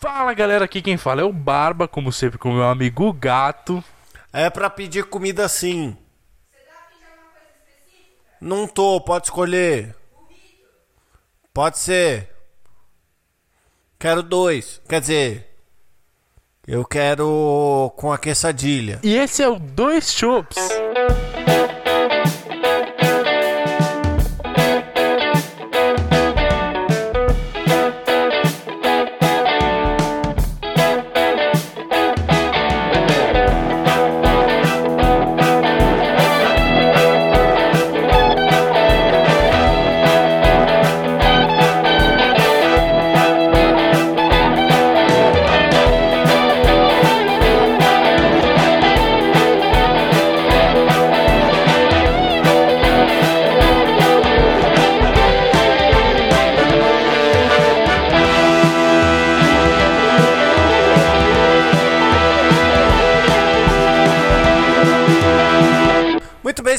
Fala galera, aqui quem fala é o Barba, como sempre com meu amigo Gato. É pra pedir comida sim. Não tô, pode escolher. Pode ser. Quero dois. Quer dizer, eu quero com a quesadilha. E esse é o Dois Chops.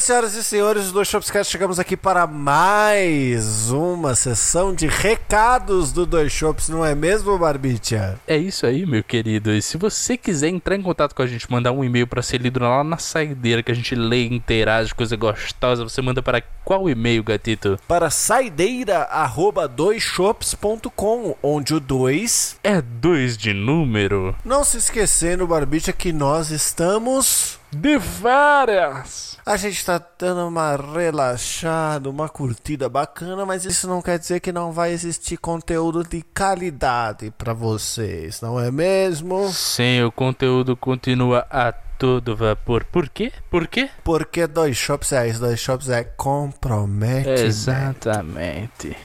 Bem, senhoras e senhores, dois Shopscast chegamos aqui para mais uma sessão de recados do Dois Shops, não é mesmo, Barbicha? É isso aí, meu querido. E se você quiser entrar em contato com a gente, mandar um e-mail para ser lido lá na saideira que a gente lê interage, coisa gostosa, você manda para qual e-mail, gatito? Para saideira@doisshops.com, onde o 2 É dois de número. Não se esquecendo, Barbicha, que nós estamos De férias. A gente tá dando uma relaxada, uma curtida bacana, mas isso não quer dizer que não vai existir conteúdo de qualidade pra vocês, não é mesmo? Sim, o conteúdo continua a todo vapor. Por quê? Por quê? Porque dois shops é isso, dois shops é comprometimento. Exatamente.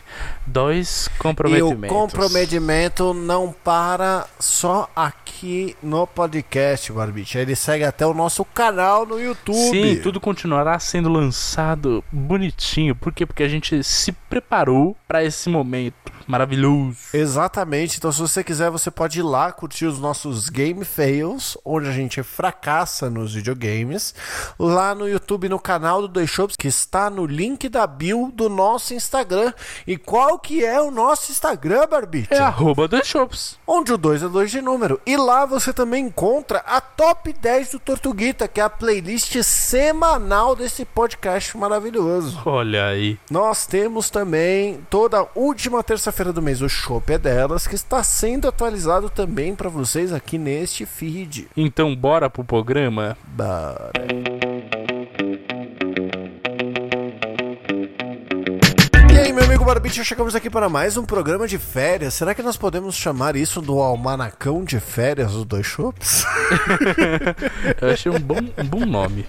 Dois E comprometimentos. o comprometimento não para só aqui no podcast, Barbicha. Ele segue até o nosso canal no YouTube. Sim, tudo continuará sendo lançado bonitinho. Por quê? Porque a gente se preparou para esse momento maravilhoso. Exatamente. Então, se você quiser, você pode ir lá curtir os nossos Game Fails, onde a gente fracassa nos videogames, lá no YouTube, no canal do Dois Shops, que está no link da bio do nosso Instagram. E qual que é o nosso Instagram, Barbite? É arroba dois shops. Onde o 2 é 2 de número. E lá você também encontra a top 10 do Tortuguita, que é a playlist semanal desse podcast maravilhoso. Olha aí. Nós temos também toda última terça-feira do mês o Shop é delas, que está sendo atualizado também para vocês aqui neste feed. Então bora pro programa? Bora. E aí, meu amigo Barbite, chegamos aqui para mais um programa de férias. Será que nós podemos chamar isso do almanacão de férias dos dois shops? Eu achei um bom, um bom nome.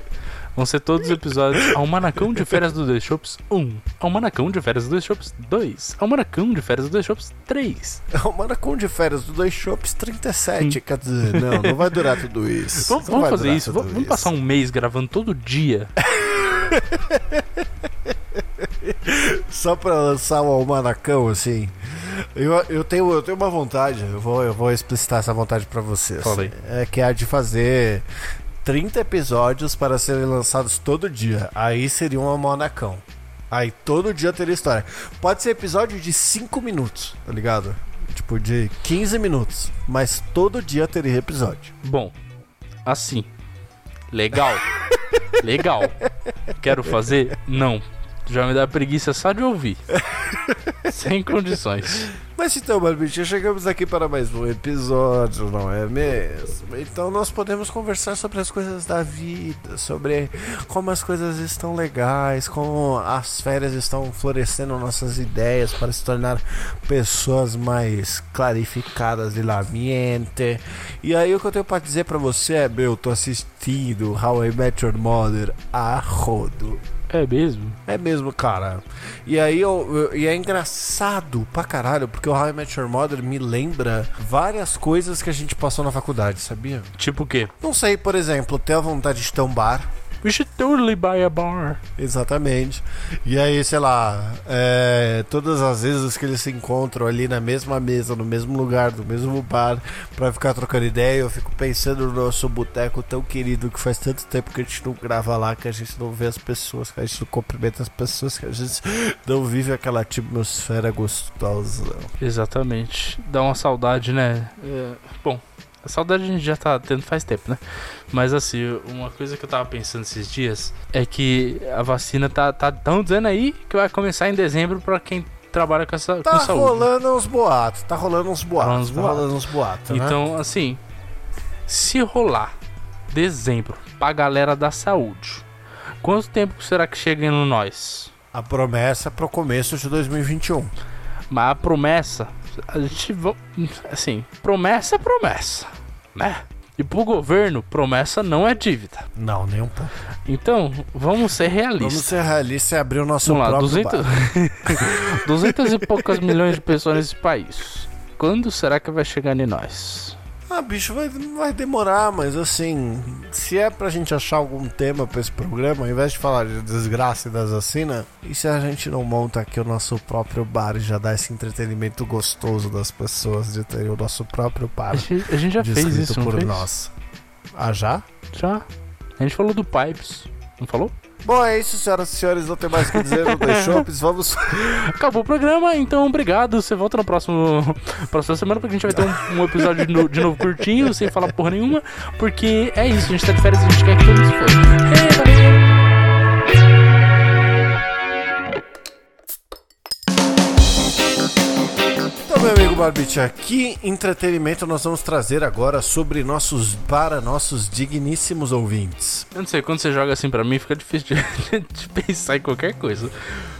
Vão ser todos os episódios Almanacão de Férias dos Dois Shops 1, Almanacão de Férias dos Dois Shops 2, Almanacão de Férias dos Dois Shops 3. Almanacão de férias dos dois shops 37. Quer dizer, não, não vai durar tudo isso. Vamos, vamos fazer isso, vamos, vamos passar um mês gravando todo dia. Só pra lançar o almanacão, assim. Eu, eu, tenho, eu tenho uma vontade, eu vou, eu vou explicitar essa vontade pra vocês. Fala aí. É que é a de fazer 30 episódios para serem lançados todo dia. Aí seria um almanacão. Aí todo dia teria história. Pode ser episódio de 5 minutos, tá ligado? Tipo, de 15 minutos. Mas todo dia teria episódio. Bom, assim. Legal. Legal. Quero fazer? Não. Já me dá preguiça só de ouvir. Sem condições. Mas então, Barbicha, chegamos aqui para mais um episódio, não é mesmo? Então nós podemos conversar sobre as coisas da vida, sobre como as coisas estão legais, como as férias estão florescendo nossas ideias para se tornar pessoas mais clarificadas de la mente. E aí o que eu tenho para dizer para você é, meu, eu tô assistindo How I Met Your Mother a rodo. É mesmo? É mesmo, cara. E aí eu, eu- e é engraçado pra caralho, porque o How I Met Your Mother me lembra várias coisas que a gente passou na faculdade, sabia? Tipo o quê? Não sei, por exemplo, ter a vontade de ter um bar. We should totally buy a bar. Exatamente. E aí, sei lá, é, todas as vezes que eles se encontram ali na mesma mesa, no mesmo lugar, no mesmo bar, pra ficar trocando ideia, eu fico pensando no nosso boteco tão querido que faz tanto tempo que a gente não grava lá, que a gente não vê as pessoas, que a gente não cumprimenta as pessoas, que a gente não vive aquela atmosfera gostosa. Exatamente. Dá uma saudade, né? É, bom, a saudade a gente já tá tendo faz tempo, né? Mas assim, uma coisa que eu tava pensando esses dias é que a vacina tá, tá tão dizendo aí que vai começar em dezembro pra quem trabalha com essa Tá com saúde. né? rolando uns boatos, tá rolando uns boatos, Rolando uns tá rolando uns boatos, né? Então, assim, se rolar dezembro pra galera da saúde, quanto tempo será que chega no nós? A promessa pro começo de 2021. Mas a promessa, a gente assim, promessa é promessa, né? E pro governo, promessa não é dívida. Não, nem um pouco. Então, vamos ser Vamos realistas. ser realistas e abrir o nosso Vamos lá, próprio 200, bar. 200 e poucas milhões de pessoas nesse país. Quando será que vai chegar em nós? Ah, bicho, vai, vai demorar, mas assim, se é pra gente achar algum tema pra esse programa, ao invés de falar de desgraça e das vacinas, e se a gente não monta aqui o nosso próprio bar e já dá esse entretenimento gostoso das pessoas de ter o nosso próprio bar A gente, a gente já fez isso, por fez? nós? Ah, já? Já. A gente falou do Pipes, não falou? Bom, é isso, senhoras e senhores, não tem mais o que dizer no The Shops, vamos... Acabou o programa, então obrigado. Você volta na próxima, próxima semana, porque a gente vai ter um, um episódio de, no- de novo curtinho, sem falar porra nenhuma. Porque é isso, a gente tá de férias e a gente quer que todo mundo se foda. Ei, valeu! Barbite, aqui entretenimento nós vamos trazer agora sobre nossos, para nossos digníssimos ouvintes. Eu não sei, quando você joga assim pra mim, fica difícil de, de pensar em qualquer coisa.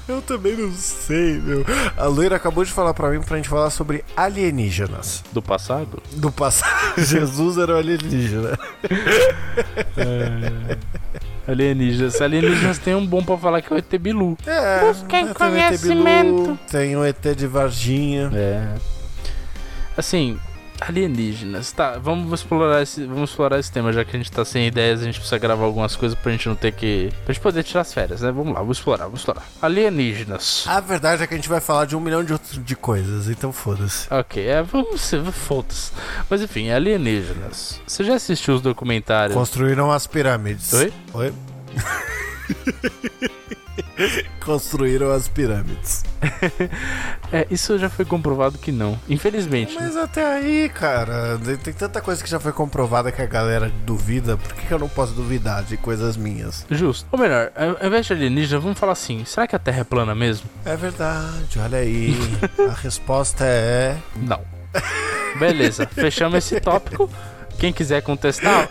Eu também não sei, meu. A Loira acabou de falar pra mim pra gente falar sobre alienígenas. Do passado? Do passado, Jesus era o alienígena. Alienígenas. Alienígenas tem um bom pra falar que é o ET Bilu. É, Busquem tem o ET Bilu, conhecimento. Tem o ET de Varginha. É. Assim, alienígenas. Tá, vamos explorar esse, vamos explorar esse tema, já que a gente tá sem ideias, a gente precisa gravar algumas coisas pra gente não ter que. pra gente poder tirar as férias, né? Vamos lá, vamos explorar, vamos explorar. Alienígenas. A verdade é que a gente vai falar de um milhão de, outros, de coisas, então foda-se. Ok, é, vamos ser, foda-se. Mas enfim, alienígenas. Você já assistiu os documentários? Construíram as pirâmides. Oi? Oi? Construíram as pirâmides. É, isso já foi comprovado que não. Infelizmente. né? Mas até aí, cara, tem- tanta coisa que já foi comprovada que a galera duvida. Por que, eu não posso duvidar de coisas minhas? Justo. Ou melhor, ao invés de alienígena, vamos falar assim: será que a Terra é plana mesmo? É verdade, olha aí. a resposta é. Não. Beleza, fechamos esse tópico. Quem quiser contestar,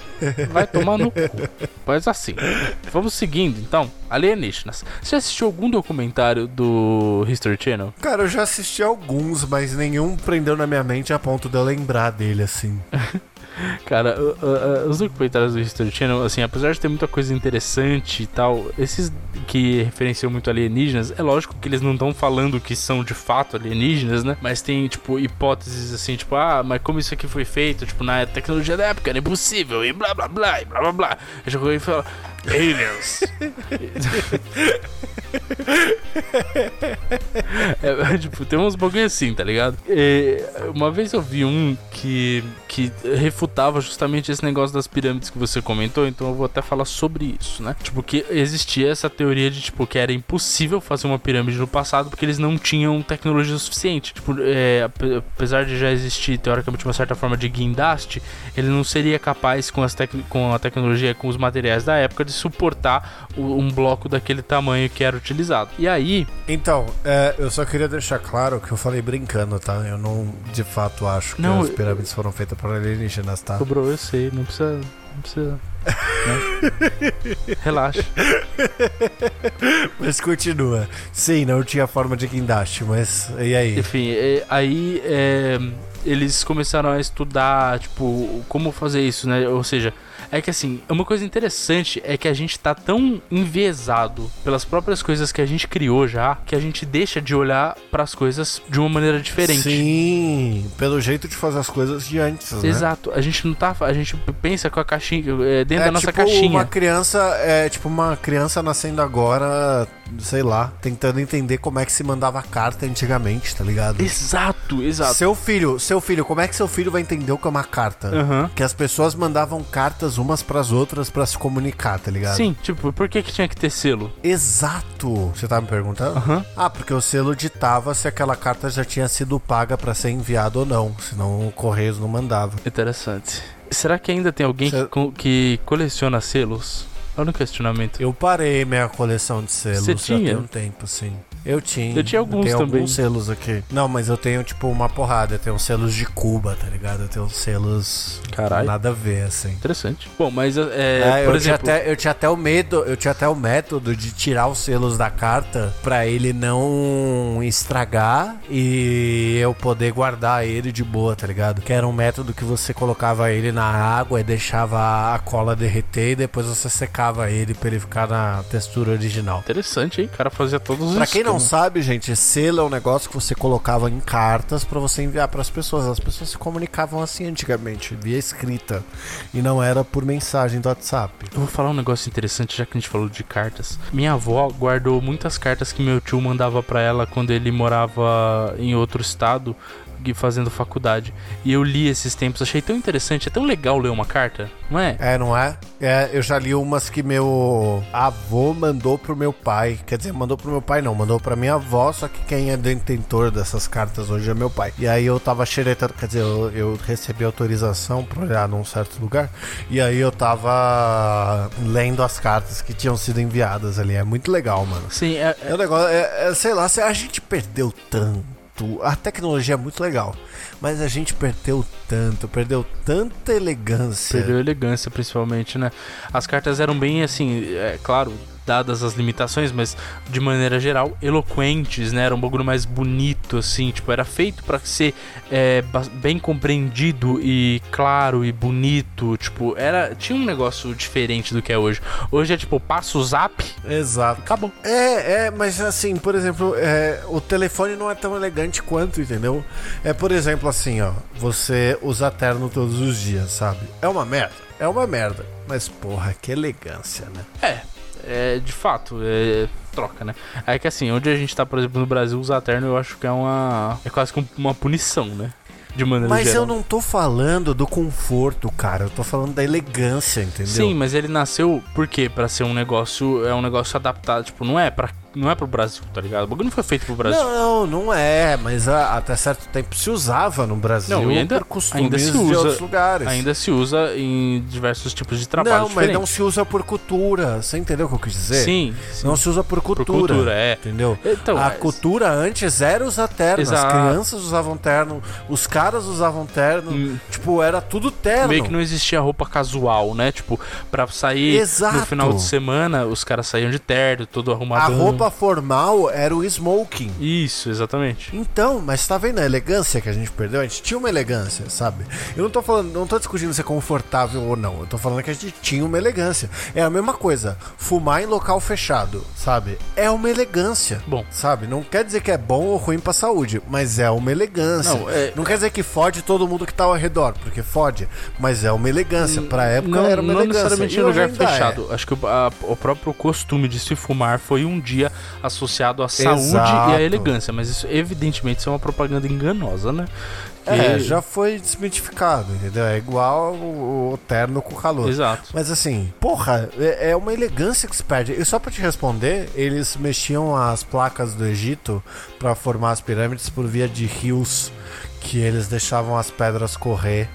vai tomar no cu. Mas assim, vamos seguindo então. Alienígenas. Você assistiu algum documentário do History Channel? Cara, eu já assisti alguns, mas nenhum prendeu na minha mente a ponto de eu lembrar dele assim. Cara, uh, uh, os documentários do History Channel, assim, apesar de ter muita coisa interessante e tal, esses que referenciam muito alienígenas, é lógico que eles não estão falando que são de fato alienígenas, né? Mas tem, tipo, hipóteses assim, tipo, ah, mas como isso aqui foi feito, tipo, na tecnologia da época era impossível, e blá blá blá, e blá blá blá. Eu já e fala, aliens. É, tipo, tem uns bagulho assim, tá ligado? É, uma vez eu vi um que, que refutava justamente esse negócio das pirâmides que você comentou, então eu vou até falar sobre isso, né? Tipo, que existia essa teoria de, tipo, que era impossível fazer uma pirâmide no passado porque eles não tinham tecnologia suficiente. Tipo, é, ape- apesar de já existir, teoricamente, uma certa forma de guindaste, ele não seria capaz, com, as tec com a tecnologia, com os materiais da época, de suportar um bloco daquele tamanho que era utilizado. E aí, Então, é, eu só queria deixar claro que eu falei brincando, tá? Eu não de fato acho que Não, as pirâmides foram feitas por alienígenas, tá? Cobrou, eu sei, não precisa. Não precisa. né? Relaxa. Mas continua. Sim, não tinha forma de guindaste, mas e aí? Enfim, é, aí é, eles começaram a estudar, tipo, como fazer isso, né? Ou seja, É que assim, uma coisa interessante é que a gente tá tão enviesado pelas próprias coisas que a gente criou já, que a gente deixa de olhar pras coisas de uma maneira diferente. Sim, pelo jeito de fazer as coisas de antes, né? Exato, a gente não tá. A gente pensa com a caixinha. é, dentro É da nossa tipo caixinha. uma criança, é tipo uma criança nascendo agora, sei lá, tentando entender como é que se mandava carta antigamente, tá ligado? Exato, exato. Seu filho, seu filho, como é que seu filho vai entender o que é uma carta? Aham. Que as pessoas mandavam cartas umas pras outras pra se comunicar, tá ligado? Sim, tipo, por que, que tinha que ter selo? Exato. Você tá me perguntando? Aham. Ah, porque o selo ditava se aquela carta já tinha sido paga pra ser enviada ou não, senão o Correios não mandava. Interessante. Será que ainda tem alguém Cê- que, que coleciona selos? Olha um questionamento. Eu parei minha coleção de selos Você já tinha? tem um tempo, sim. Eu tinha. Eu tinha alguns tenho também. alguns selos aqui. Não, mas eu tenho, tipo, uma porrada. Eu tenho selos de Cuba, tá ligado? Eu tenho selos. Caralho. Nada a ver, assim. Interessante. Bom, mas é, É, por eu, tinha exemplo, até, eu tinha até o medo, eu tinha até o método de tirar os selos da carta pra ele não estragar e eu poder guardar ele de boa, tá ligado? Que era um método que você colocava ele na água e deixava a cola derreter e depois você secava ele pra ele ficar na textura original. interessante, hein? O cara fazia todos os Pra quem não esquemas. sabe, gente, selo é um negócio que você colocava em cartas pra você enviar pras pessoas. As pessoas se comunicavam assim antigamente, via escrita, e não era por mensagem do WhatsApp. Eu vou falar um negócio interessante, já que a gente falou de cartas. Minha avó guardou muitas cartas que meu tio mandava pra ela quando ele morava em outro estado e fazendo faculdade. E eu li esses tempos, achei tão interessante, é tão legal ler uma carta, não é? É, não é? É, eu já li umas que meu avô mandou pro meu pai. Quer dizer, mandou pro meu pai não, mandou pra minha avó, só que quem é detentor dessas cartas hoje é meu pai. E aí eu tava xeretando, quer dizer, eu, eu recebi autorização pra olhar num certo lugar. E aí eu tava lendo as cartas que tinham sido enviadas ali. É muito legal, mano. Sim, é, É um negócio, é, é, sei lá, se a gente perdeu tanto. A tecnologia é muito legal, mas a gente perdeu tanto, perdeu tanta elegância. Perdeu elegância, principalmente, né? As cartas eram bem assim, é claro, dadas as limitações, mas de maneira geral, eloquentes, né? Era um bagulho mais bonito, assim, tipo, era feito pra ser é, bem compreendido e claro e bonito, tipo, era tinha um negócio diferente do que é hoje. Hoje é tipo, passa o zap, Exato. acabou. É, é, mas assim, por exemplo, é, o telefone não é tão elegante quanto, entendeu? É, por exemplo, assim, ó, você usa terno todos os dias, sabe? É uma merda, é uma merda. Mas, porra, que elegância, né? É, é de fato, é troca, né? É que assim, onde a gente tá, por exemplo, no Brasil, usar terno, eu acho que é uma. É quase que um- uma punição, né? De maneira Mas geral. eu não tô falando do conforto, cara. Eu tô falando da elegância, entendeu? Sim, mas ele nasceu por quê? Pra ser um negócio. É um negócio adaptado. Tipo, não é para Não é pro Brasil, tá ligado? O bagulho não foi feito pro Brasil. Não, não é, mas a- até certo tempo se usava no Brasil Não, e ainda- por costumes ainda se de usa- outros lugares. Ainda se usa em diversos tipos de trabalho não, mas não se usa por cultura. Você entendeu o que eu quis dizer? Sim, sim. Não se usa por por cultura. cultura, é. Entendeu? Então, a é- cultura antes era usar terno. As Exato. crianças usavam terno, os caras usavam terno. Hum. Tipo, era tudo terno. Meio que não existia roupa casual, né? Tipo, pra sair Exato. no final de semana, os caras saíam de terno, todo A arrumadão. Roupa formal era o smoking. Isso, exatamente. Então, mas tá vendo a elegância que a gente perdeu? A gente tinha uma elegância, sabe? Eu não tô falando, não tô discutindo se é confortável ou não. Eu tô falando que a gente tinha uma elegância. É a mesma coisa. Fumar em local fechado, sabe? É uma elegância. Bom. Sabe? Não quer dizer que é bom ou ruim pra saúde, mas é uma elegância. Não, é- Não quer dizer que fode todo mundo que tá ao redor, porque fode, mas é uma elegância. Pra época não, era uma não elegância. necessariamente E em hoje lugar é. fechado. Acho que o, a- o próprio costume de se fumar foi um dia associado à saúde Exato. e à elegância. Mas isso, evidentemente, isso é uma propaganda enganosa, né? É, Que- já foi desmitificado, entendeu? É igual o, o terno com calor. Exato. Mas assim, porra, é, é uma elegância que se perde. E só pra te responder, eles mexiam as placas do Egito pra formar as pirâmides por via de rios que eles deixavam as pedras correr.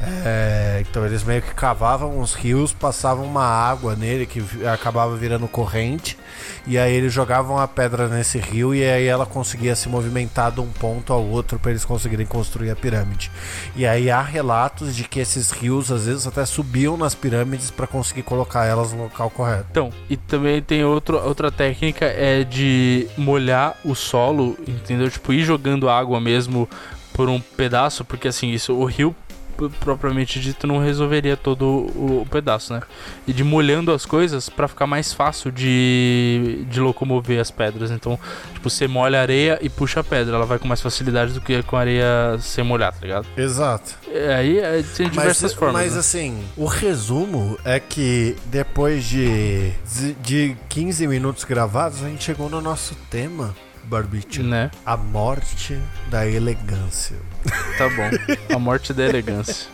É, então eles meio que cavavam os rios, passavam uma água nele que acabava virando corrente, e aí eles jogavam a pedra nesse rio e aí ela conseguia se movimentar de um ponto ao outro para eles conseguirem construir a pirâmide. E aí há relatos de que esses rios às vezes até subiam nas pirâmides para conseguir colocar elas no local correto. Então, e também tem outro, outra técnica é de molhar o solo, entendeu? Tipo, ir jogando água mesmo por um pedaço, porque assim, isso, o rio propriamente dito não resolveria todo o, o pedaço, né? E de molhando as coisas pra ficar mais fácil de, de locomover as pedras. Então, tipo, você molha a areia e puxa a pedra. Ela vai com mais facilidade do que com a areia sem molhar, tá ligado? Exato. É, Aí é, tem diversas mas, formas. Mas né? assim, o resumo é que depois de, de 15 minutos gravados, a gente chegou no nosso tema, Barbite. Né? A morte da elegância. Tá bom. A morte da elegância.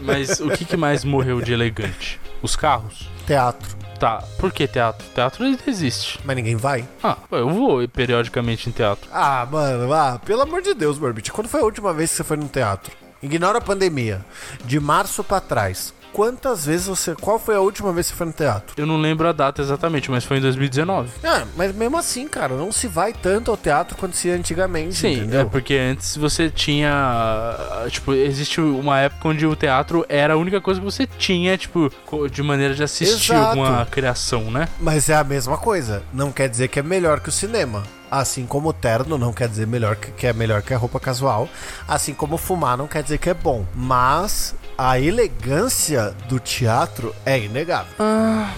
Mas o que, que mais morreu de elegante? Os carros? Teatro. Tá. Por que teatro? Teatro ainda existe. Mas ninguém vai? Ah, eu vou periodicamente em teatro. Ah, mano, ah, pelo amor de Deus, Barbite. Quando foi a última vez que você foi no teatro? Ignora a pandemia. De março pra trás. Quantas vezes você. Qual foi a última vez que você foi no teatro? Eu não lembro a data exatamente, mas foi em 2019. Ah, mas mesmo assim, cara, não se vai tanto ao teatro quanto se ia antigamente. Sim, entendeu? é porque antes você tinha. Tipo, existe uma época onde o teatro era a única coisa que você tinha, tipo, de maneira de assistir Exato. alguma criação, né? Mas é a mesma coisa. Não quer dizer que é melhor que o cinema. Assim como o terno não quer dizer melhor que, que é melhor que a roupa casual. Assim como fumar não quer dizer que é bom. Mas a elegância do teatro é inegável. Ah,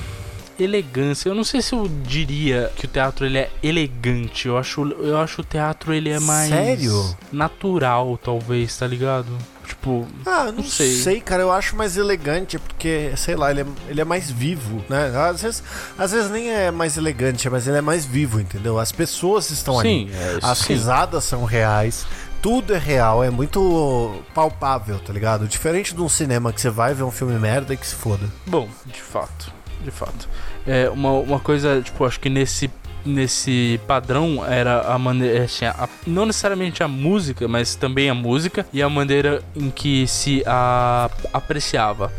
elegância. Eu não sei se eu diria que o teatro ele é elegante. Eu acho, eu acho o teatro ele é mais Sério? natural, talvez, tá ligado? Tipo, Ah, não, Não sei. sei. cara. Eu acho mais elegante porque, sei lá, ele é, ele é mais vivo, né? Às vezes, às vezes nem é mais elegante, mas ele é mais vivo, entendeu? As pessoas estão ali. sim, é, As sim. risadas são reais. Tudo é real, é muito palpável, tá ligado? Diferente de um cinema que você vai ver um filme merda e que se foda. Bom, de fato, de fato. É uma, uma coisa, tipo, acho que nesse nesse padrão era a maneira assim, a- não necessariamente a música, mas também a música e a maneira em que se a, apreciava.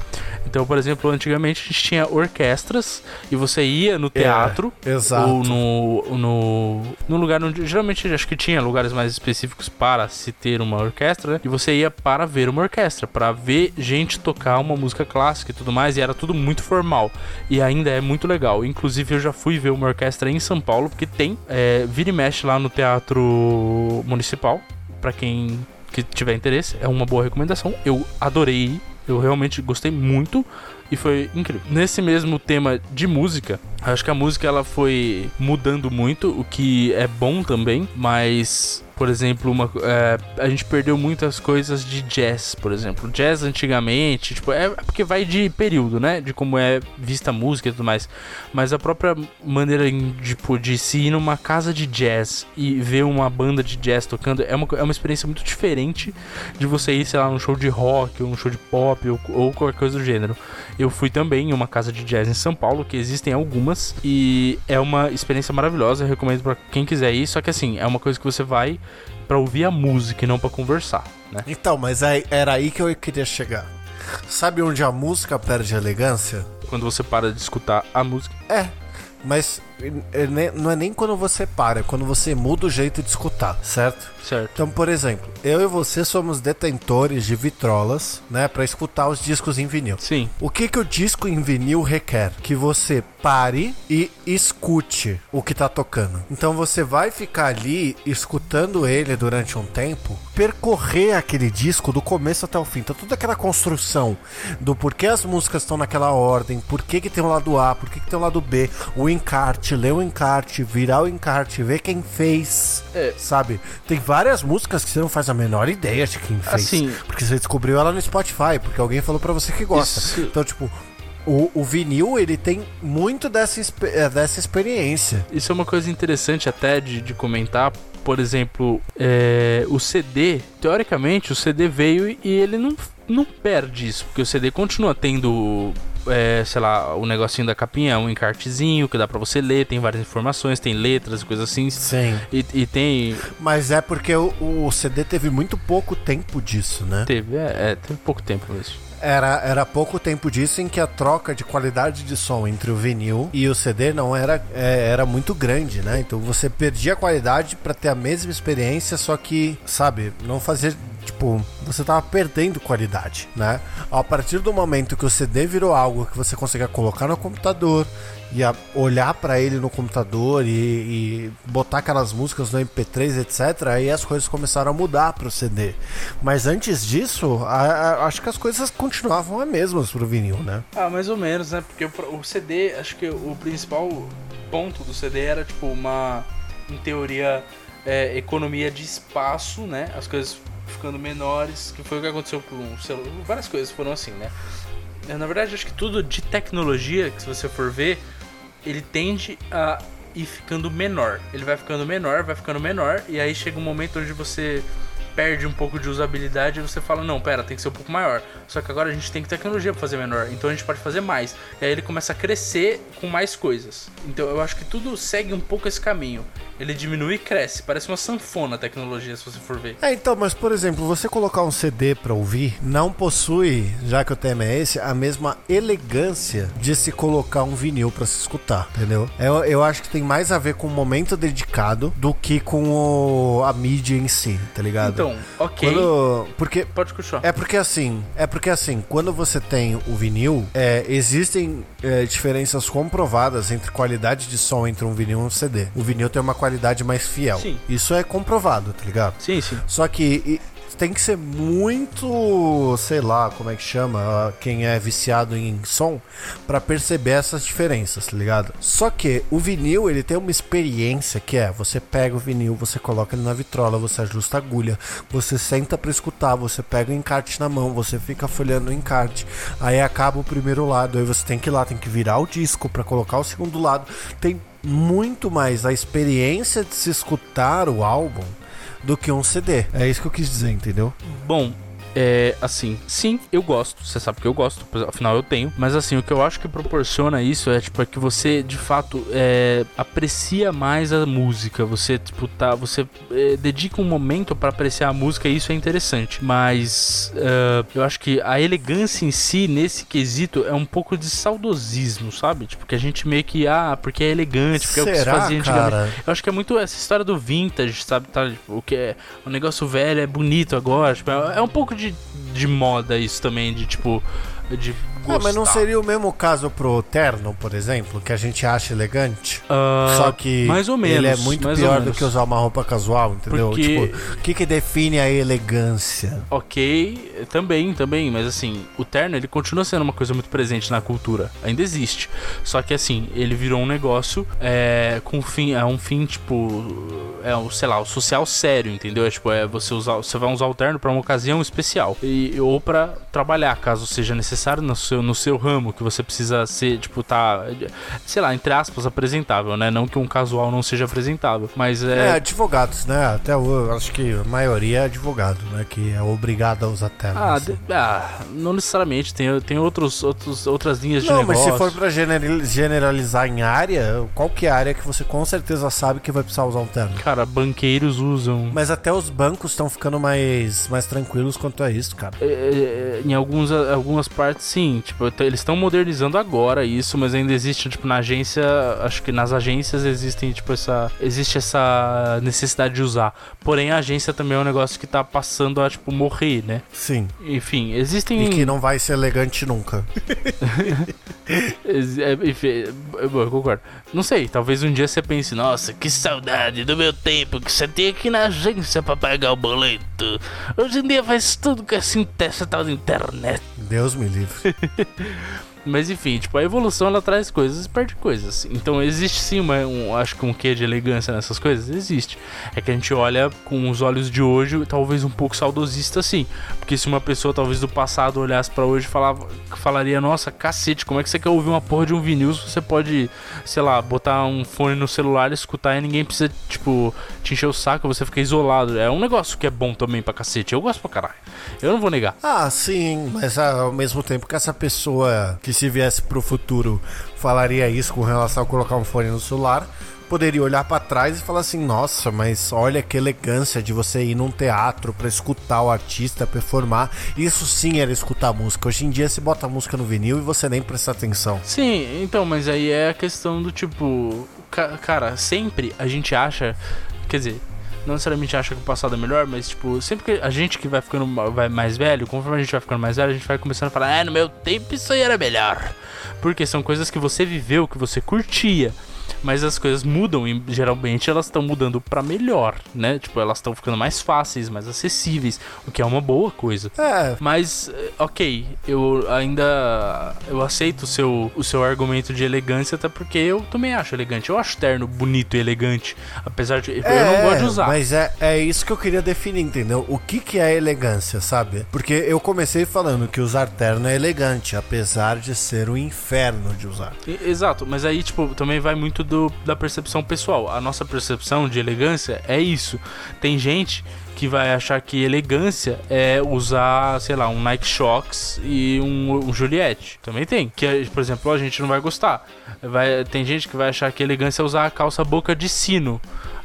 Então, por exemplo, antigamente a gente tinha orquestras e você ia no teatro Exato. ou no, no, no lugar onde. Geralmente acho que tinha lugares mais específicos para se ter uma orquestra, né? E você ia para ver uma orquestra, para ver gente tocar uma música clássica e tudo mais, e era tudo muito formal. E ainda é muito legal. Inclusive, eu já fui ver uma orquestra em São Paulo, porque tem, é, vira e mexe lá no Teatro Municipal, para quem que tiver interesse, é uma boa recomendação. Eu adorei ir, eu realmente gostei muito e foi incrível. Nesse mesmo tema de música, acho que a música ela foi mudando muito, o que é bom também, mas por exemplo, uma, é, a gente perdeu muitas coisas de jazz, por exemplo. Jazz antigamente, tipo, é porque vai de período, né? De como é vista a música e tudo mais. Mas a própria maneira tipo, de se ir numa casa de jazz e ver uma banda de jazz tocando é uma, é uma experiência muito diferente de você ir, sei lá, num show de rock ou num show de pop ou, ou qualquer coisa do gênero. Eu fui também em uma casa de jazz em São Paulo, que existem algumas, e é uma experiência maravilhosa. Eu recomendo pra quem quiser ir. Só que assim, é uma coisa que você vai pra ouvir a música e não pra conversar, né? Então, mas aí- era aí que eu queria chegar. Sabe onde a música perde a elegância? Quando você para de escutar a música. É, mas não é nem quando você para, é quando você muda o jeito de escutar, certo? Certo. Então, por exemplo, eu e você somos detentores de vitrolas, né, Pra escutar os discos em vinil. Sim. O que que o disco em vinil requer? Que você pare e escute o que tá tocando. Então você vai ficar ali escutando ele durante um tempo, percorrer aquele disco do começo até o fim. Então toda aquela construção do porquê as músicas estão naquela ordem, por que que tem o lado A, por que que tem o lado B, o encarte, ler o encarte, virar o encarte, ver quem fez, É. sabe? Tem várias músicas que você não faz a menor ideia de quem fez. Assim- Porque você descobriu ela no Spotify, porque alguém falou pra você que gosta. Isso. Então, tipo, o, o vinil, ele tem muito dessa, eh, dessa experiência. Isso é uma coisa interessante até de, de comentar. Por exemplo, é, o CD, teoricamente, o CD veio e ele não, não perde isso, porque o CD continua tendo, é, sei lá, o negocinho da capinha, um encartezinho que dá pra você ler, tem várias informações, tem letras e coisas assim. Sim. E, e tem. Mas é porque o, o CD teve muito pouco tempo disso, né? Teve, é, é, teve pouco tempo mesmo. Era, era pouco tempo disso em que a troca de qualidade de som entre o vinil e o CD não era, é, era muito grande, né? Então você perdia a qualidade pra ter a mesma experiência, só que, sabe, não fazia tipo, você tava perdendo qualidade, né? A partir do momento que o CD virou algo que você conseguia colocar no computador, ia olhar para ele no computador e, e, botar aquelas músicas no MP3, etc. Aí as coisas começaram a mudar pro CD. Mas antes disso, a, a, acho que as coisas continuavam as mesmas pro vinil, né? Ah, mais ou menos, né? Porque o, o CD, acho que o principal ponto do CD era tipo uma, em teoria, é, economia de espaço, né? As coisas ficando menores, que foi o que aconteceu com o celular. Várias coisas foram assim, né? Na verdade, acho que tudo de tecnologia, que se você for ver, ele tende a ir ficando menor. Ele vai ficando menor, vai ficando menor, e aí chega um momento onde você perde um pouco de usabilidade e você fala, não, pera, tem que ser um pouco maior. Só que agora a gente tem tecnologia para fazer menor, então a gente pode fazer mais. E aí ele começa a crescer com mais coisas. Então eu acho que tudo segue um pouco esse caminho. Ele diminui e cresce, parece uma sanfona a tecnologia, se você for ver. É, então, mas por exemplo, você colocar um CD para ouvir não possui, já que o tema é esse, a mesma elegância de se colocar um vinil para se escutar, entendeu? Eu, eu acho que tem mais a ver com o momento dedicado do que com o, a mídia em si, tá ligado? Então, ok. Quando, porque Pode continuar. é porque assim, é porque assim, quando você tem o vinil, é, existem é, diferenças comprovadas entre qualidade de som entre um vinil e um CD. O vinil tem uma qualidade mais fiel. Sim. Isso é comprovado, tá ligado? Sim, sim. Só que tem que ser muito, sei lá, como é que chama, quem é viciado em som, pra perceber essas diferenças, tá ligado? Só que o vinil, ele tem uma experiência que é, você pega o vinil, você coloca ele na vitrola, você ajusta a agulha, você senta pra escutar, você pega o encarte na mão, você fica folhando o encarte, aí acaba o primeiro lado, aí você tem que ir lá, tem que virar o disco pra colocar o segundo lado. Tem muito mais a experiência de se escutar o álbum do que um CD. É isso que eu quis dizer, entendeu? Bom, é assim, sim, eu gosto, você sabe que eu gosto, afinal eu tenho, mas assim, o que eu acho que proporciona isso é tipo é que você de fato é, aprecia mais a música, você tipo tá, você é, dedica um momento para apreciar a música e isso é interessante, mas uh, eu acho que a elegância em si nesse quesito é um pouco de saudosismo, sabe? Tipo que a gente meio que ah, porque é elegante, porque é o que se Será, fazia antigamente. cara? Eu acho que é muito essa história do vintage, sabe? Tá, tipo, o que é o negócio velho é bonito agora. Tipo, é, é um pouco de, de moda isso também, de tipo. De Ah, mas não gostar. seria o mesmo caso pro terno, por exemplo, que a gente acha elegante? Ah, Só que mais ou menos, ele é muito pior do que usar uma roupa casual, entendeu? Porque- Tipo, o que, que define a elegância? Ok, também, também, mas assim, o terno ele continua sendo uma coisa muito presente na cultura, ainda existe. Só que assim, ele virou um negócio é, com fim, é um fim tipo, é o, sei lá, o social sério, entendeu? É tipo, é você usar, você vai usar o terno pra uma ocasião especial e ou pra trabalhar, caso seja necessário no seu, no seu ramo que você precisa ser, tipo, tá, sei lá, entre aspas, apresentável, né? Não que um casual não seja apresentável, mas É, é, advogados, né? Até eu acho que a maioria é advogado, né? Que é obrigado a usar terno. Ah, assim. de- ah, não necessariamente. Tem, tem outros, outros, outras linhas de Não, mas negócio. se for pra general- generalizar em área, qual que é a área que você com certeza sabe que vai precisar usar um terno? Cara, banqueiros usam. Mas até os bancos estão ficando mais, mais tranquilos quanto a isso, cara. É, é, em alguns, algumas partes, sim. Tipo, eles estão modernizando agora isso, mas ainda existe, tipo, na agência. Acho que nas agências existem, tipo, essa. Existe essa necessidade de usar. Porém, a agência também é um negócio que tá passando a, tipo, morrer, né? Sim. Enfim, existem. E que não vai ser elegante nunca. É, enfim, é, eu concordo. Não sei, talvez um dia você pense, nossa, que saudade do meu tempo que você tem aqui na agência pra pagar o boleto. Hoje em dia faz tudo com essa, inter- essa tal de internet. Deus me livre. フフフ。Mas enfim, tipo, a evolução ela traz coisas e perde coisas. Então existe sim uma, um, acho que um quê de elegância nessas coisas? Existe. É que a gente olha com os olhos de hoje, talvez um pouco saudosista sim. Porque se uma pessoa talvez do passado olhasse pra hoje falava, falaria, nossa, cacete, como é que você quer ouvir uma porra de um vinil se você pode, sei lá, botar um fone no celular, escutar e ninguém precisa, tipo, te encher o saco, você fica isolado. É um negócio que é bom também pra cacete. Eu gosto pra caralho. Eu não vou negar. Ah, sim, mas ao mesmo tempo que essa pessoa que se viesse pro futuro falaria isso com relação a colocar um fone no celular, poderia olhar pra trás e falar assim: "Nossa, mas olha que elegância de você ir num teatro pra escutar o artista performar". Isso sim era escutar música. Hoje em dia se bota música no vinil e você nem presta atenção. Sim, então, mas aí é a questão do tipo. ca- Cara, sempre a gente acha. Quer dizer, não necessariamente acha que o passado é melhor, mas tipo, sempre que a gente que vai ficando vai mais velho, conforme a gente vai ficando mais velho, a gente vai começando a falar, ah, no meu tempo isso aí era melhor. Porque são coisas que você viveu, que você curtia mas as coisas mudam e geralmente elas estão mudando para melhor, né? Tipo, elas estão ficando mais fáceis, mais acessíveis, o que é uma boa coisa. É. Mas, eh, ok, eu ainda eu aceito o seu, o seu argumento de elegância, até porque eu também acho elegante. Eu acho terno bonito e elegante, apesar de É, eu não gosto de usar. Mas é, é isso que eu queria definir, entendeu? O que, que é elegância, sabe? Porque eu comecei falando que usar terno é elegante, apesar de ser um inferno de usar. Exato, mas aí, tipo, também vai muito do, da percepção pessoal. A nossa percepção de elegância é isso. Tem gente que vai achar que elegância é usar, sei lá, um Nike Shox e um, um Juliette. Também tem. Que, por exemplo, a gente não vai gostar. Vai, tem gente que vai achar que elegância é usar a calça boca de sino.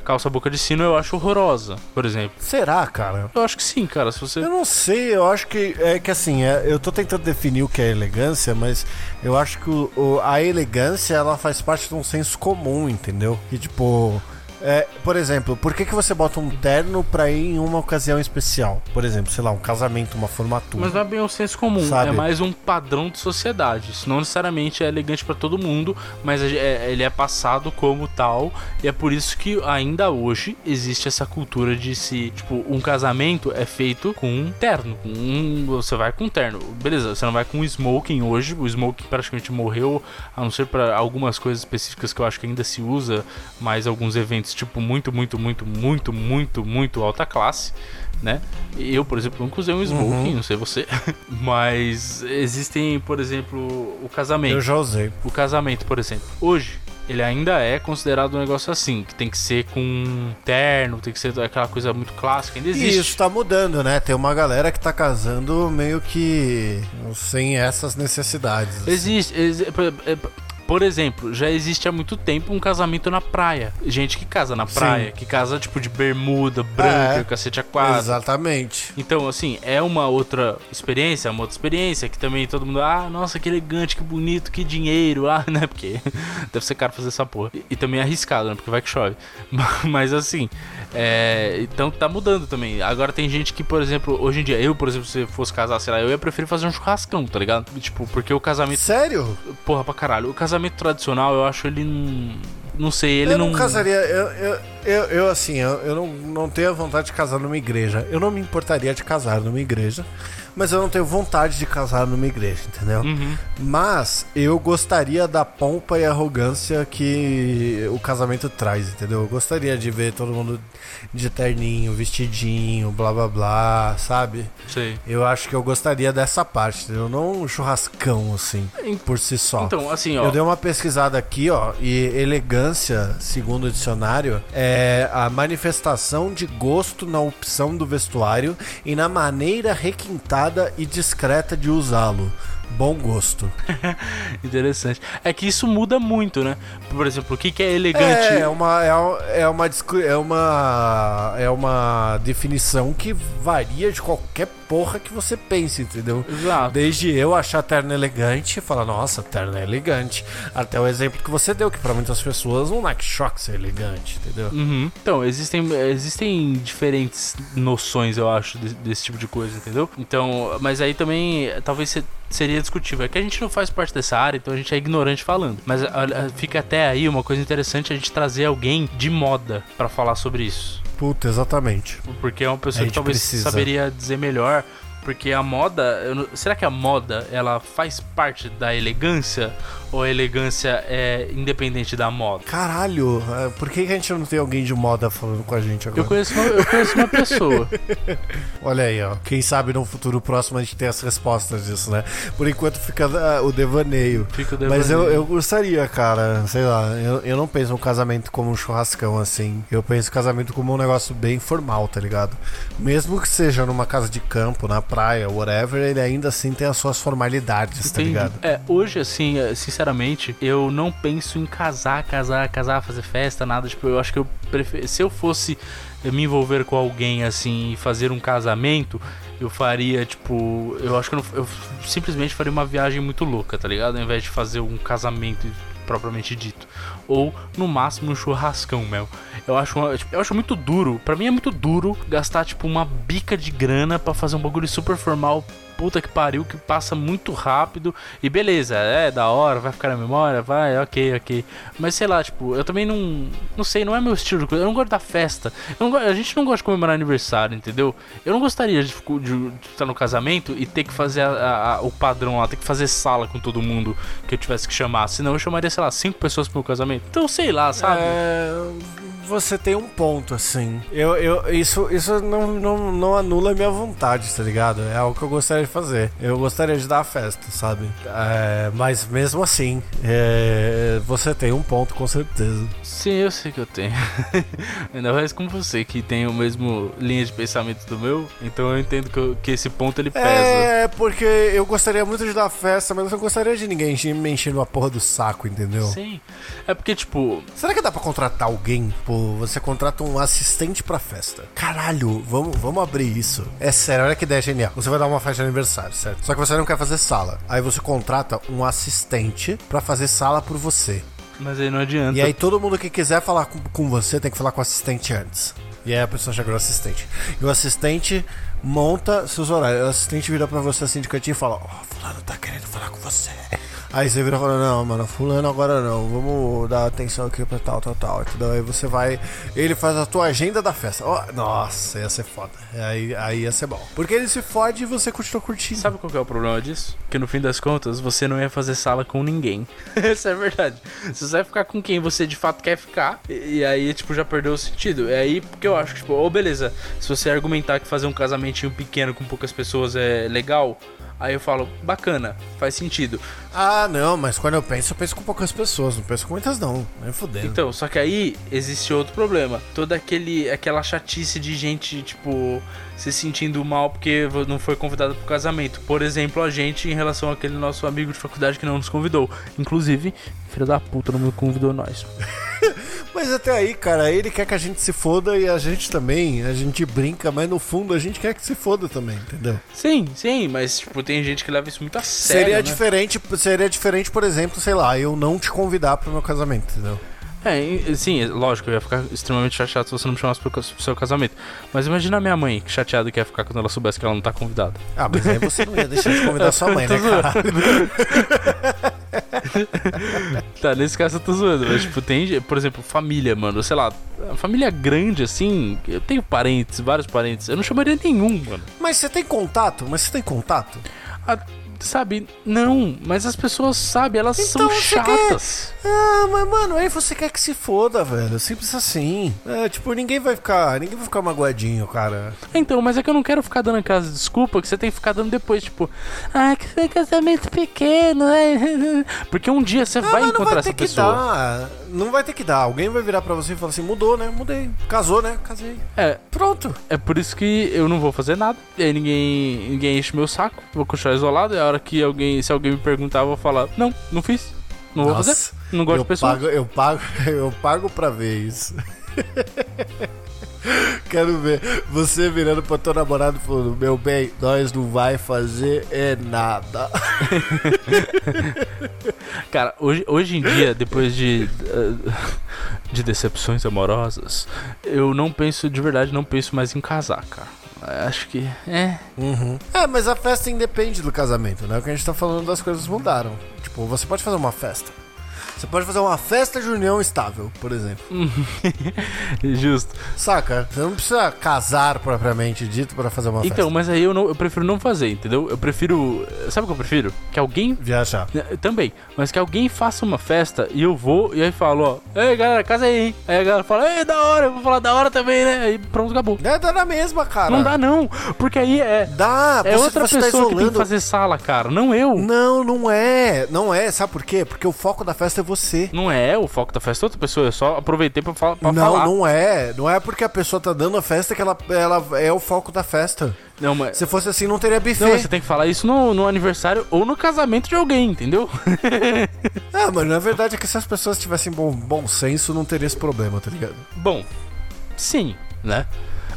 Calça boca de sino eu acho horrorosa, por exemplo. Será, cara? Eu acho que sim, cara. Se você. Eu não sei, eu acho que é que assim, é, eu tô tentando definir o que é elegância, mas eu acho que o- o- a elegância ela faz parte de um senso comum, entendeu? E tipo, é, por exemplo, por que, que você bota um terno pra ir em uma ocasião especial? Por exemplo, sei lá, um casamento, uma formatura. Mas não é bem o senso comum, Sabe? é mais um padrão de sociedade. Isso não necessariamente é elegante pra todo mundo, mas é- é- ele é passado como tal, e é por isso que ainda hoje existe essa cultura de se, tipo, um casamento é feito com um terno. Um, você vai com um terno. Beleza, você não vai com um smoking hoje, o smoking praticamente morreu, a não ser pra algumas coisas específicas que eu acho que ainda se usa, mas alguns eventos tipo muito, muito, muito, muito, muito, muito alta classe né? Eu, por exemplo, nunca usei um smoking, não sei você. Mas existem, por exemplo, o casamento. Eu já usei. O casamento, por exemplo. Hoje, ele ainda é considerado um negócio assim, que tem que ser com terno, tem que ser aquela coisa muito clássica, ainda E existe. isso tá mudando, né? Tem uma galera que tá casando meio que sem essas necessidades. assim. Existe. exi- por- é, exemplo, já existe há muito tempo um casamento na praia. Gente que casa na praia, que casa tipo de bermuda, branca, É. cacete a. Exatamente. Então, assim, é uma outra experiência, uma outra experiência que também todo mundo, ah, nossa, que elegante, que bonito, que dinheiro, ah, né? Porque deve ser caro fazer essa porra. E, e também é arriscado, né? Porque vai que chove. Mas assim, é, então tá mudando também. Agora tem gente que, por exemplo, hoje em dia, eu, por exemplo, se fosse casar, sei lá, eu ia preferir fazer um churrascão, tá ligado? Tipo, porque o casamento, Sério? porra pra caralho, o casamento tradicional, eu acho ele não. Sei, ele eu não. não casaria. Eu, eu, eu, eu, assim, eu, eu não, não tenho a vontade de casar numa igreja. Eu não me importaria de casar numa igreja. Mas eu não tenho vontade de casar numa igreja, entendeu? Uhum. Mas eu gostaria da pompa e arrogância que o casamento traz, entendeu? Eu gostaria de ver todo mundo de terninho, vestidinho, blá blá blá, sabe? Sei. Eu acho que eu gostaria dessa parte, entendeu? Não um churrascão assim, por si só. Então, assim, ó. Eu dei uma pesquisada aqui, ó, e elegância, segundo o dicionário, é a manifestação de gosto na opção do vestuário e na maneira requintada e discreta de usá-lo. Bom gosto. Interessante. É que isso muda muito, né? Por exemplo, o que, que é elegante? É, é uma, é, é, uma, é, uma, é uma definição que varia de qualquer porra que você pense, entendeu? Exato. Desde eu achar terno elegante e falar, nossa, terno é elegante. Até o exemplo que você deu, que pra muitas pessoas um Nike Shox é elegante, entendeu? Uhum. Então, existem, existem diferentes noções, eu acho, de- desse tipo de coisa, entendeu? Então, mas aí também talvez se- seria discutível. É que a gente não faz parte dessa área, então a gente é ignorante falando. Mas olha, fica até aí uma coisa interessante a gente trazer alguém de moda pra falar sobre isso. Puta, exatamente. Porque é uma pessoa que talvez precisa. saberia dizer melhor. Porque a moda, não- será que a moda ela faz parte da elegância ou a elegância é independente da moda? Caralho, é, por que a gente não tem alguém de moda falando com a gente agora? Eu conheço uma, eu conheço uma pessoa. Olha aí, ó. Quem sabe no futuro próximo a gente tem as respostas disso, né? Por enquanto fica ah, o devaneio. Fica o Mas eu, devaneio. eu gostaria, cara, sei lá, eu, eu não penso um casamento como um churrascão assim. Eu penso casamento como um negócio bem formal, tá ligado? Mesmo que seja numa casa de campo, na praia, whatever, ele ainda assim tem as suas formalidades, tá Entendi. ligado? É, hoje, assim, é, sinceramente, eu não penso em casar, casar, casar, fazer festa, nada. Tipo, eu acho que eu prefiro. Se eu fosse me envolver com alguém, assim, e fazer um casamento, eu faria, tipo. Eu acho que eu, não- eu simplesmente faria uma viagem muito louca, tá ligado? Ao invés de fazer um casamento propriamente dito. Ou, no máximo, um churrascão, meu. Eu acho, tipo, eu acho muito duro, pra mim é muito duro gastar, tipo, uma bica de grana pra fazer um bagulho super formal. Puta que pariu, que passa muito rápido. E beleza, é da hora, vai ficar na memória, vai, ok, ok. Mas sei lá, tipo, eu também não. Não sei, não é meu estilo. Eu não gosto da festa. Não a gente não gosta de comemorar aniversário, entendeu? Eu não gostaria de, de- de estar no casamento e ter que fazer a- a- a- o padrão lá, ter que fazer sala com todo mundo que eu tivesse que chamar. Senão eu chamaria, sei lá, cinco pessoas pro meu casamento. Então, sei lá, sabe? É, você tem um ponto, assim. Eu, eu, isso isso não, não, não anula a minha vontade, tá ligado? É algo que eu gostaria de fazer. Eu gostaria de dar a festa, sabe? É, mas mesmo assim, é, você tem um ponto, com certeza. Sim, eu sei que eu tenho. Ainda mais com você, que tem o mesmo linha de pensamento do meu. Então eu entendo que, eu- que esse ponto ele pesa. É, porque eu gostaria muito de dar festa, mas eu não gostaria de ninguém me enchendo a porra do saco, entendeu? Sim. É porque, tipo, Será que dá pra contratar alguém? Você contrata um assistente pra festa. Caralho, vamos, vamos abrir isso. É sério, olha que ideia genial. Você vai dar uma festa de aniversário, certo? Só que você não quer fazer sala. Aí você contrata um assistente pra fazer sala por você. mas aí não adianta. E aí todo mundo que quiser falar com, com você tem que falar com o assistente antes. E aí a pessoa chega no assistente. E o assistente monta seus horários. O assistente vira pra você assim de cantinho e fala: Ó, fulano tá querendo falar com você. Aí você vira e fala: Não, mano, fulano agora não. Vamos dar atenção aqui pra tal, tal, tal. Entendeu? Aí você vai. Ele faz a tua agenda da festa. Ó, nossa, ia ser foda. Aí, aí ia ser bom. Porque ele se fode e você continua curtindo. Sabe qual que é o problema disso? Que no fim das contas você não ia fazer sala com ninguém. Essa é a verdade. Você vai ficar com quem você de fato quer ficar. E, e aí, tipo, já perdeu o sentido. É aí porque eu acho que, tipo, ou beleza, se você argumentar que fazer um casamentinho pequeno com poucas pessoas é legal. Aí eu falo, bacana, faz sentido. Ah, não, mas quando eu penso, eu penso com poucas pessoas. Não penso com muitas, não. Nem fudendo. Então, só que aí existe outro problema. Toda aquele, aquela chatice de gente, tipo, se sentindo mal porque não foi convidado pro casamento. Por exemplo, a gente em relação àquele nosso amigo de faculdade que não nos convidou. Inclusive, filho da puta não me convidou nós. Mas até aí, cara, ele quer que a gente se foda e a gente também. A gente brinca, mas no fundo a gente quer que se foda também, entendeu? Sim, sim, mas tipo, tem gente que leva isso muito a sério. seria né? diferente, seria diferente, por exemplo, sei lá, eu não te convidar pro meu casamento, entendeu? É, sim, lógico, eu ia ficar extremamente chateado se você não me chamasse pro seu casamento. Mas imagina a minha mãe, que chateada que ia ficar quando ela soubesse que ela não tá convidada. Ah, mas aí você não ia deixar de convidar sua mãe, né, cara? Tá, nesse caso eu tô zoando, mas tipo, tem, por exemplo, família, mano, sei lá, família grande assim, eu tenho parentes, vários parentes, eu não chamaria nenhum, mano. Mas você tem contato? Mas você tem contato? Ah, sabe, não, mas as pessoas, sabe, elas Então são chatas. Ah, mas mano, aí você quer que se foda, velho. Simples assim. É, tipo, ninguém vai ficar. Ninguém vai ficar magoadinho, cara. Então, mas é que eu não quero ficar dando aquelas desculpas que você tem que ficar dando depois, tipo, ah, que foi casamento pequeno, né? Porque um dia você Ah, vai encontrar vai essa pessoa. dar. Não vai ter que dar. Alguém vai virar pra você e falar assim: mudou, né? Mudei. Casou, né? Casei. É, Pronto. É por isso que eu não vou fazer nada. E aí ninguém, ninguém enche meu saco. Vou continuar isolado. A hora que alguém, se alguém me perguntar, eu vou falar: Não, não fiz. Não vou Nossa, fazer. Não gosto eu de pessoa. Pago, eu pago, eu pago pra ver isso. Quero ver você virando pra teu namorado e falando: Meu bem, nós não vai fazer é nada. Cara, hoje, hoje em dia, depois de. de decepções amorosas, eu não penso, de verdade, não penso mais em casar, cara. Acho que. É. Uhum. É, mas a festa independe do casamento, né? O que a gente tá falando das coisas mudaram. Tipo, você pode fazer uma festa. Você pode fazer uma festa de união estável, por exemplo. Justo. Saca? Você não precisa casar propriamente dito pra fazer uma Então, festa. mas aí eu, não, eu prefiro não fazer, entendeu? Eu prefiro. Sabe o que eu prefiro? Que alguém Viajar. Também, mas que alguém faça uma festa e eu vou e aí falo, ó, ei galera, casa aí, hein? Aí a galera fala, ei, da hora, eu vou falar da hora também, né? Aí pronto, acabou. É, dá na mesma, cara. Não dá não, porque aí é, Dá, é você, outra você tá pessoa que tem que fazer sala, cara, não eu. Não, não é. Não é. Sabe por quê? Porque o foco da festa é você. Não é o foco da festa, é outra pessoa, eu só aproveitei pra, fa pra não, falar. não é. Não é porque a pessoa tá dando a festa que ela, ela é o foco da festa. Não, mas... Se fosse assim, não teria buffet. Não, mas você tem que falar isso no, no aniversário ou no casamento de alguém, entendeu? Ah, mas na verdade é que se as pessoas tivessem bom, bom senso, não teria esse problema, tá ligado? Bom, sim, né?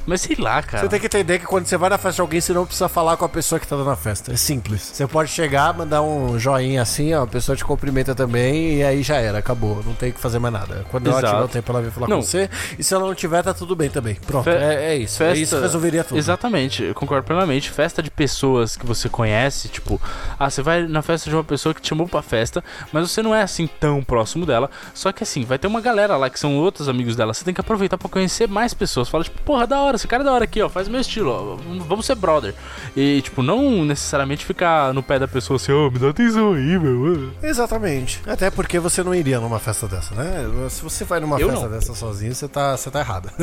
Mas sei lá, cara. Você tem que entender que quando você vai na festa de alguém, você não precisa falar com a pessoa que tá dando a festa. É simples. Você pode chegar, mandar um joinha assim, ó, a pessoa te cumprimenta também, e aí já era, acabou. Não tem que fazer mais nada. Quando ela Exato. tiver o tempo, ela vem falar Não. com você. E se ela não tiver, tá tudo bem também. Pronto, Fe- é, é isso. É festa- isso que resolveria tudo. Exatamente, eu concordo plenamente. Festa de pessoas que você conhece, tipo, ah, você vai na festa de uma pessoa que te chamou pra festa, mas você não é assim tão próximo dela. Só que assim, vai ter uma galera lá que são outros amigos dela. Você tem que aproveitar pra conhecer mais pessoas. Fala, tipo, porra, da hora, esse cara é da hora aqui, ó, faz meu estilo, ó, vamos ser brother. E, tipo, não necessariamente ficar no pé da pessoa assim, ô, me dá atenção aí, meu. Exatamente. Até porque você não iria numa festa dessa, né? Se você vai numa Eu festa não. dessa sozinho, você tá, você tá errado.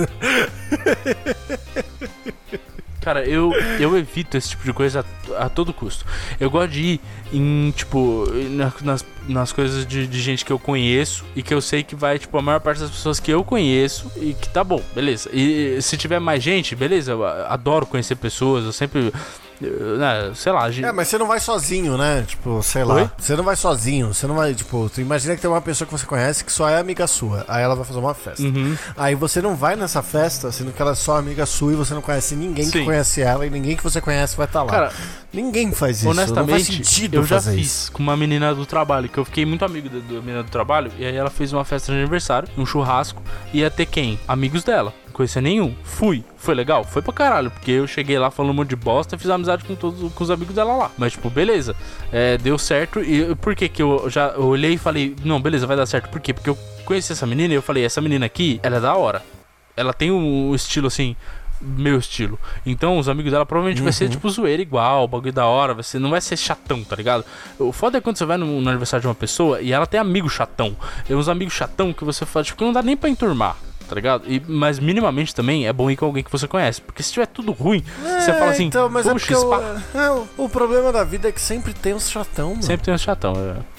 Cara, eu, eu evito esse tipo de coisa a, a todo custo. Eu gosto de ir em, tipo, na- nas, nas coisas de, de gente que eu conheço e que eu sei que vai, tipo, a maior parte das pessoas que eu conheço e que tá bom, beleza. E se tiver mais gente, beleza, eu adoro conhecer pessoas, eu sempre, né, sei lá, gente, É, mas você não vai sozinho, né? Tipo, sei lá. Oi? Você não vai sozinho. Você não vai, tipo, tu imagina que tem uma pessoa que você conhece que só é amiga sua. Aí ela vai fazer uma festa. Uhum. Aí você não vai nessa festa, sendo que ela é só amiga sua e você não conhece ninguém que Sim. conhece ela e ninguém que você conhece vai estar lá. Cara, ninguém faz isso. não faz honestamente, sentido eu já fiz isso. com uma menina do trabalho, que eu fiquei muito amigo da, da menina do trabalho, e aí ela fez uma festa de aniversário, um churrasco, e ia ter quem? Amigos dela. Conhecia nenhum. Fui. Foi legal? Foi pra caralho, porque eu cheguei lá falando um monte de bosta e fiz amizade com todos com os amigos dela lá. Mas, tipo, beleza. É, deu certo. E por que que eu já eu olhei e falei, não, beleza, vai dar certo. Por quê? Porque eu conheci essa menina e eu falei, essa menina aqui, ela é da hora. Ela tem um estilo assim, meu estilo. Então os amigos dela provavelmente vai ser tipo zoeira igual, bagulho da hora, vai ser, não vai ser chatão, tá ligado? O foda é quando você vai no, no aniversário de uma pessoa e ela tem amigo chatão. É uns amigos chatão que você fala, tipo, que não dá nem pra enturmar. Tá ligado? E, mas minimamente também é bom ir com alguém que você conhece. Porque se tiver tudo ruim, você fala assim, então, mas é é, o- problema da vida é que sempre tem uns chatão, mano. Sempre tem um chatão.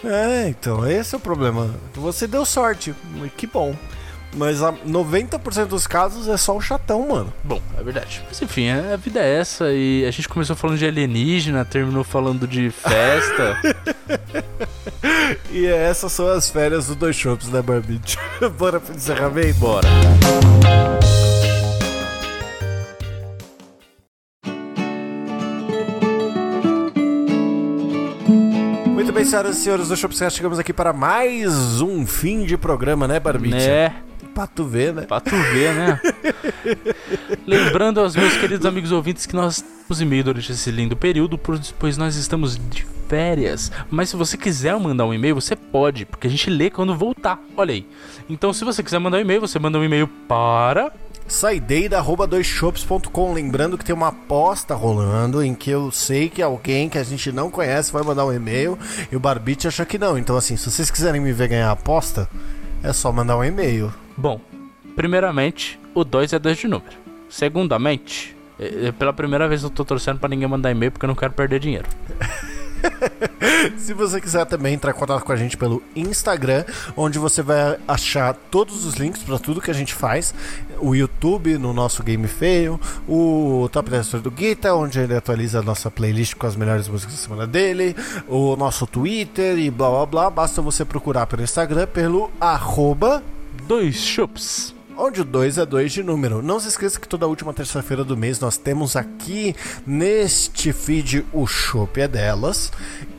é. É, então, esse é o problema. Você deu sorte, que bom. Mas a 90% dos casos é só o chatão, mano. Bom, é verdade. Mas enfim, a a vida é essa. E a gente começou falando de alienígena, terminou falando de festa. E essas são as férias do Dois Shops, né, Barbite? Bora pro encerramento? Bora. Muito bem, senhoras e senhores do Shopscast, chegamos aqui para mais um fim de programa, né, Barbite? Né? Pra tu ver, né? Pra tu ver, né? Lembrando aos meus queridos amigos ouvintes que nós temos e-mail durante esse lindo período, pois nós estamos de férias. Mas se você quiser mandar um e-mail, você pode, porque a gente lê quando voltar. Olha aí. Então, se você quiser mandar um e-mail, você manda um e-mail para. Saideira.doisshops.com Lembrando que tem uma aposta rolando em que eu sei que alguém que a gente não conhece vai mandar um e-mail e o Barbite acha que não. Então, assim, se vocês quiserem me ver ganhar a aposta, é só mandar um e-mail. Bom, primeiramente, o 2 é 2 de número. Segundamente, é- é pela primeira vez eu tô torcendo pra ninguém mandar e-mail porque eu não quero perder dinheiro. Se você quiser também entrar em contato com a gente pelo Instagram, onde você vai achar todos os links para tudo que a gente faz, o YouTube no nosso Game Feio, o Top 10 História do Guita, onde ele atualiza a nossa playlist com as melhores músicas da semana dele, o nosso Twitter e blá blá blá. Basta você procurar pelo Instagram pelo arroba Dois chups. onde o 2 é 2 de número. Não se esqueça que toda última terça-feira do mês nós temos aqui neste feed o Chopp é delas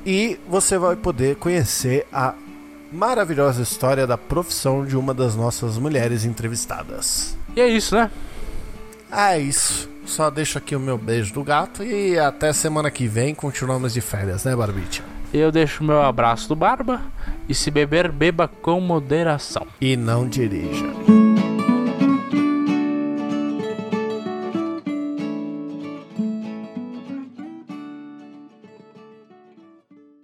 e você vai poder conhecer a maravilhosa história da profissão de uma das nossas mulheres entrevistadas. E é isso, né? É isso. Só deixo aqui o meu beijo do gato e até semana que vem continuamos de férias, né, Barbite? Eu deixo meu abraço do Barba. E se beber, beba com moderação. E não dirija.